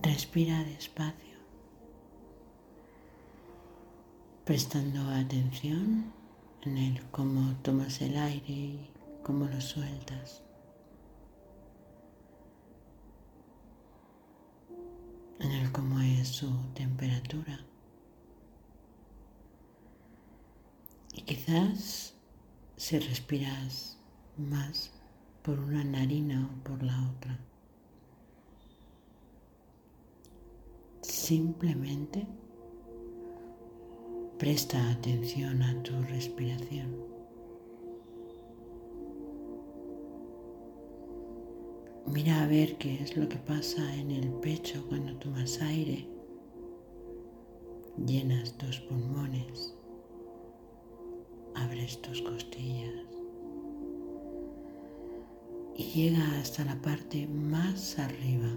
Respira despacio, prestando atención en el cómo tomas el aire y cómo lo sueltas. En el cómo es su temperatura. Y quizás si respiras más por una narina o por la otra. Simplemente presta atención a tu respiración. Mira a ver qué es lo que pasa en el pecho cuando tomas aire. Llenas tus pulmones, abres tus costillas y llega hasta la parte más arriba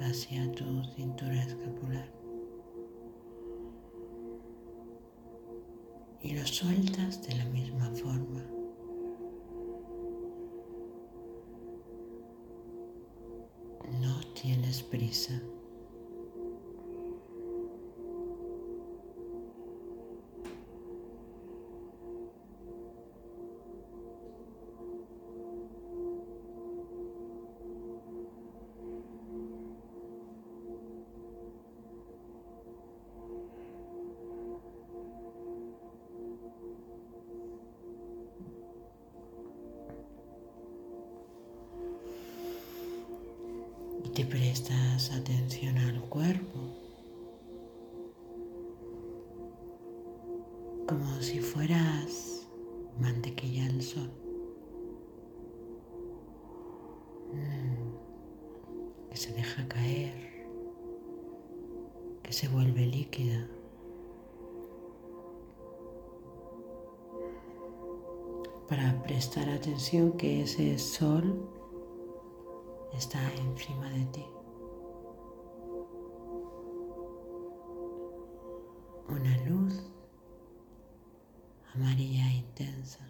casi a tu cintura escapular. Y lo sueltas de la misma forma. No tienes prisa. Te prestas atención al cuerpo, como si fueras mantequilla al sol. Mm, que se deja caer, que se vuelve líquida. Para prestar atención que ese sol está encima de ti. Una luz amarilla intensa.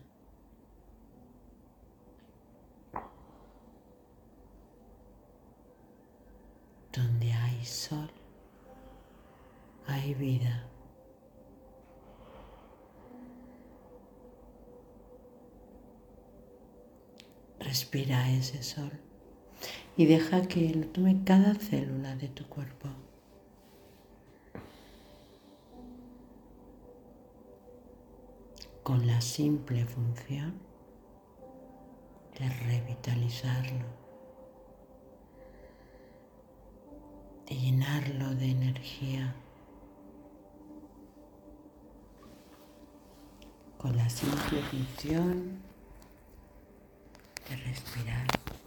Donde hay sol, hay vida. Respira ese sol y deja que lo tome cada célula de tu cuerpo. Con la simple función de revitalizarlo, de llenarlo de energía. Con la simple función de respirar.